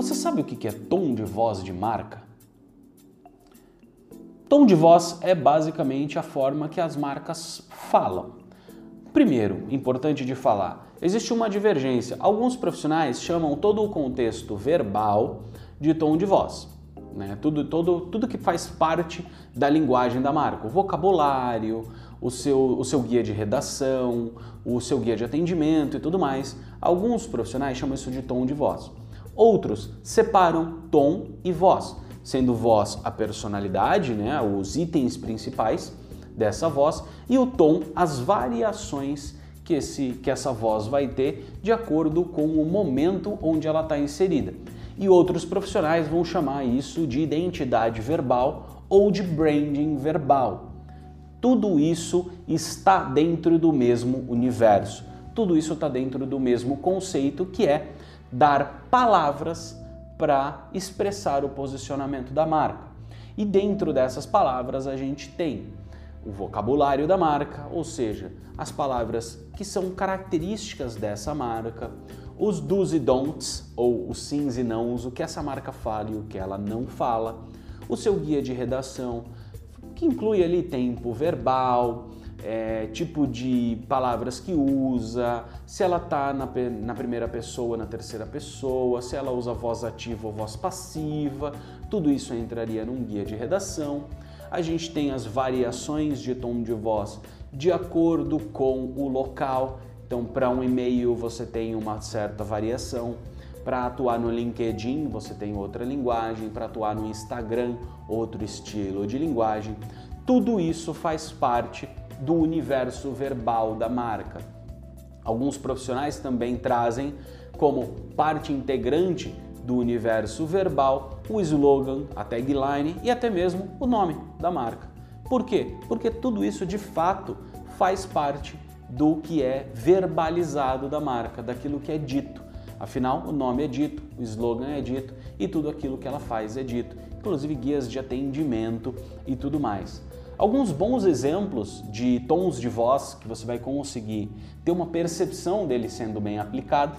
Você sabe o que é tom de voz de marca? Tom de voz é basicamente a forma que as marcas falam. Primeiro, importante de falar, existe uma divergência. Alguns profissionais chamam todo o contexto verbal de tom de voz. Né? Tudo, todo, tudo que faz parte da linguagem da marca, o vocabulário, o seu, o seu guia de redação, o seu guia de atendimento e tudo mais. Alguns profissionais chamam isso de tom de voz. Outros separam tom e voz, sendo voz a personalidade, né, os itens principais dessa voz, e o tom as variações que, esse, que essa voz vai ter de acordo com o momento onde ela está inserida. E outros profissionais vão chamar isso de identidade verbal ou de branding verbal. Tudo isso está dentro do mesmo universo. Tudo isso está dentro do mesmo conceito que é dar palavras para expressar o posicionamento da marca. E dentro dessas palavras a gente tem o vocabulário da marca, ou seja, as palavras que são características dessa marca, os do's e don'ts, ou os sims e nãos, o que essa marca fala e o que ela não fala, o seu guia de redação, que inclui ali tempo verbal, é, tipo de palavras que usa, se ela está na, na, primeira pessoa, na terceira pessoa, se ela usa voz ativa ou voz passiva, tudo isso entraria num guia de redação. A gente tem as variações de tom de voz de acordo com o local. Então, para um e-mail você tem uma certa variação. Para atuar no LinkedIn, você tem outra linguagem. Para atuar no Instagram, outro estilo de linguagem. Tudo isso faz parte do universo verbal da marca. Alguns profissionais também trazem como parte integrante do universo verbal o slogan, a tagline e até mesmo o nome da marca. Por quê? Porque tudo isso de fato faz parte do que é verbalizado da marca, daquilo que é dito. Afinal, o nome é dito, o slogan é dito e tudo aquilo que ela faz é dito, inclusive guias de atendimento e tudo mais. Alguns bons exemplos de tons de voz que você vai conseguir ter uma percepção dele sendo bem aplicado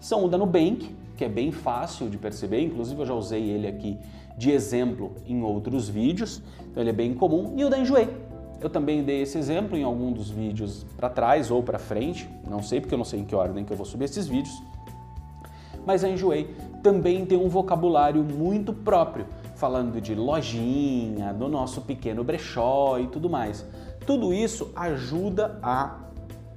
são o da Nubank, que é bem fácil de perceber, inclusive eu já usei ele aqui de exemplo em outros vídeos, então ele é bem comum, e o da Enjoei. Eu também dei esse exemplo em algum dos vídeos para trás ou para frente, não sei porque eu não sei em que ordem que eu vou subir esses vídeos, mas a Enjoei também tem um vocabulário muito próprio falando de lojinha, do nosso pequeno brechó e tudo mais. Tudo isso ajuda a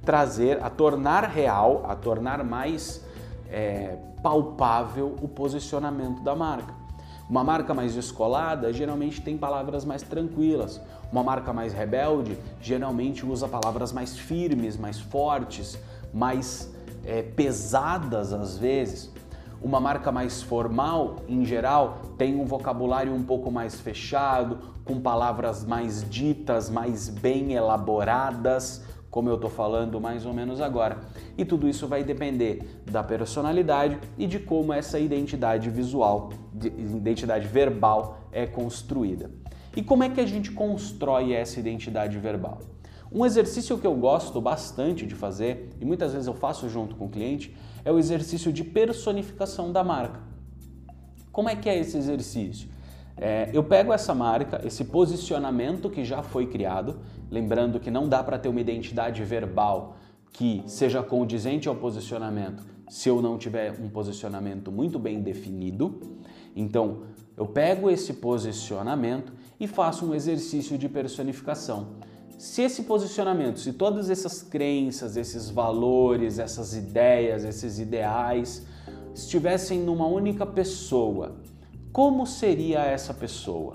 trazer, a tornar real, a tornar mais é, palpável o posicionamento da marca. Uma marca mais descolada geralmente tem palavras mais tranquilas. Uma marca mais rebelde geralmente usa palavras mais firmes, mais fortes, mais é, pesadas às vezes. Uma marca mais formal, em geral, tem um vocabulário um pouco mais fechado, com palavras mais ditas, mais bem elaboradas, como eu estou falando mais ou menos agora. E tudo isso vai depender da personalidade e de como essa identidade visual, identidade verbal é construída. E como é que a gente constrói essa identidade verbal? Um exercício que eu gosto bastante de fazer, e muitas vezes eu faço junto com o cliente, é o exercício de personificação da marca. Como é que é esse exercício? É, eu pego essa marca, esse posicionamento que já foi criado, lembrando que não dá para ter uma identidade verbal que seja condizente ao posicionamento se eu não tiver um posicionamento muito bem definido. Então, eu pego esse posicionamento e faço um exercício de personificação. Se esse posicionamento, se todas essas crenças, esses valores, essas ideias, esses ideais estivessem numa única pessoa, como seria essa pessoa?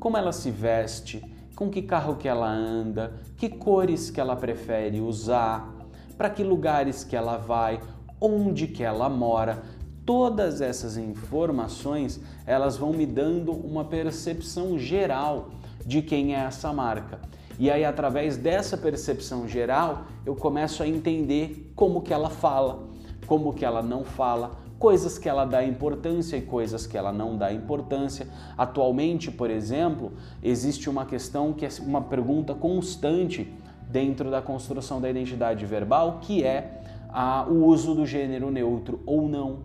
Como ela se veste? Com que carro que ela anda? Que cores que ela prefere usar? Para que lugares que ela vai? Onde que ela mora? Todas essas informações, elas vão me dando uma percepção geral de quem é essa marca. E aí, através dessa percepção geral, eu começo a entender como que ela fala, como que ela não fala, coisas que ela dá importância e coisas que ela não dá importância. Atualmente, por exemplo, existe uma questão que é uma pergunta constante dentro da construção da identidade verbal, que é a, o uso do gênero neutro ou não.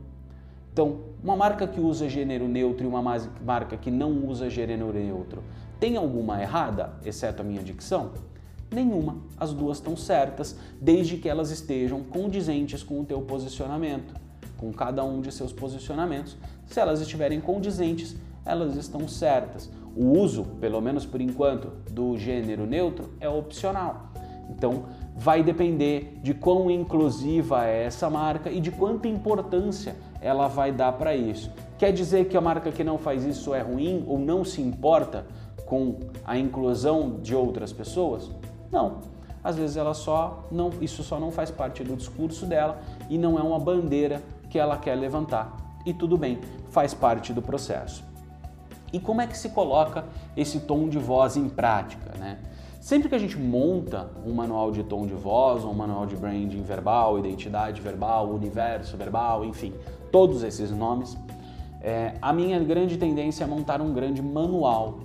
Então, uma marca que usa gênero neutro e uma marca que não usa gênero neutro, tem alguma errada, exceto a minha dicção? Nenhuma. As duas estão certas, desde que elas estejam condizentes com o teu posicionamento, com cada um de seus posicionamentos. Se elas estiverem condizentes, elas estão certas. O uso, pelo menos por enquanto, do gênero neutro é opcional. Então, vai depender de quão inclusiva é essa marca e de quanta importância ela vai dar para isso. Quer dizer que a marca que não faz isso é ruim ou não se importa com a inclusão de outras pessoas? Não. Às vezes ela só não, isso só não faz parte do discurso dela e não é uma bandeira que ela quer levantar. E tudo bem, faz parte do processo. E como é que se coloca esse tom de voz em prática, né? Sempre que a gente monta um manual de tom de voz, um manual de branding verbal, identidade verbal, universo verbal, enfim, todos esses nomes, é, a minha grande tendência é montar um grande manual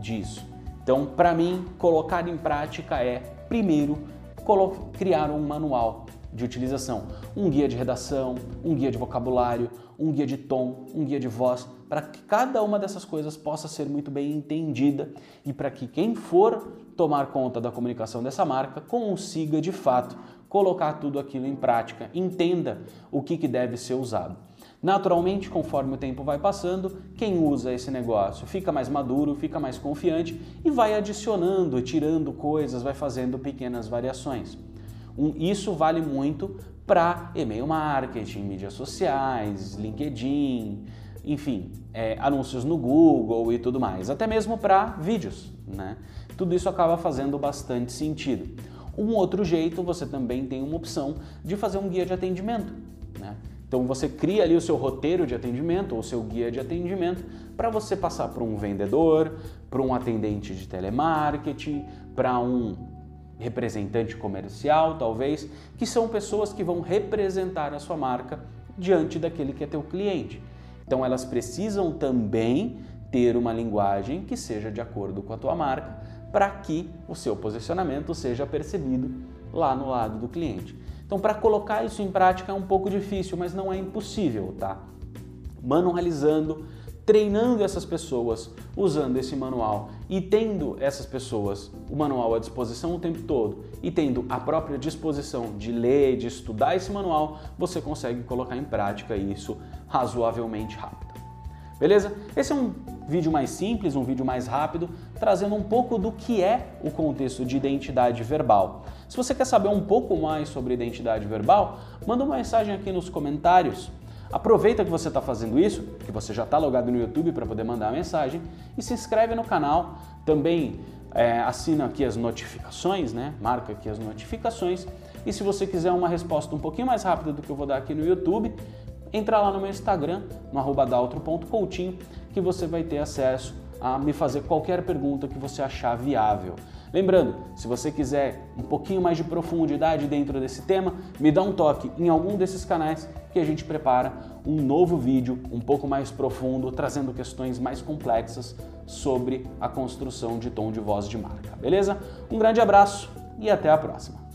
disso. Então, para mim, colocar em prática é, primeiro, criar um manual de utilização, um guia de redação, um guia de vocabulário, um guia de tom, um guia de voz, para que cada uma dessas coisas possa ser muito bem entendida e para que quem for tomar conta da comunicação dessa marca consiga de fato colocar tudo aquilo em prática, entenda o que, que deve ser usado. Naturalmente, conforme o tempo vai passando, quem usa esse negócio fica mais maduro, fica mais confiante e vai adicionando, tirando coisas, vai fazendo pequenas variações. Isso vale muito para e-mail marketing, mídias sociais, LinkedIn, enfim, é, anúncios no Google e tudo mais, até mesmo para vídeos. Né? Tudo isso acaba fazendo bastante sentido. Um outro jeito, você também tem uma opção de fazer um guia de atendimento. Né? Então você cria ali o seu roteiro de atendimento ou seu guia de atendimento para você passar para um vendedor, para um atendente de telemarketing, para um representante comercial, talvez, que são pessoas que vão representar a sua marca diante daquele que é teu cliente. Então elas precisam também ter uma linguagem que seja de acordo com a tua marca para que o seu posicionamento seja percebido lá no lado do cliente. Então, para colocar isso em prática é um pouco difícil, mas não é impossível, tá? Manualizando, treinando essas pessoas usando esse manual e tendo essas pessoas o manual à disposição o tempo todo e tendo a própria disposição de ler, de estudar esse manual, você consegue colocar em prática isso razoavelmente rápido. Beleza? Esse é um vídeo mais simples, um vídeo mais rápido, trazendo um pouco do que é o contexto de identidade verbal. Se você quer saber um pouco mais sobre identidade verbal, manda uma mensagem aqui nos comentários. Aproveita que você está fazendo isso, que você já está logado no YouTube para poder mandar a mensagem e se inscreve no canal. Também é, assina aqui as notificações, né? Marca aqui as notificações. E se você quiser uma resposta um pouquinho mais rápida do que eu vou dar aqui no YouTube, entra lá no meu Instagram, no arroba que você vai ter acesso a me fazer qualquer pergunta que você achar viável. Lembrando, se você quiser um pouquinho mais de profundidade dentro desse tema, me dá um toque em algum desses canais que a gente prepara um novo vídeo um pouco mais profundo, trazendo questões mais complexas sobre a construção de tom de voz de marca. Beleza? Um grande abraço e até a próxima.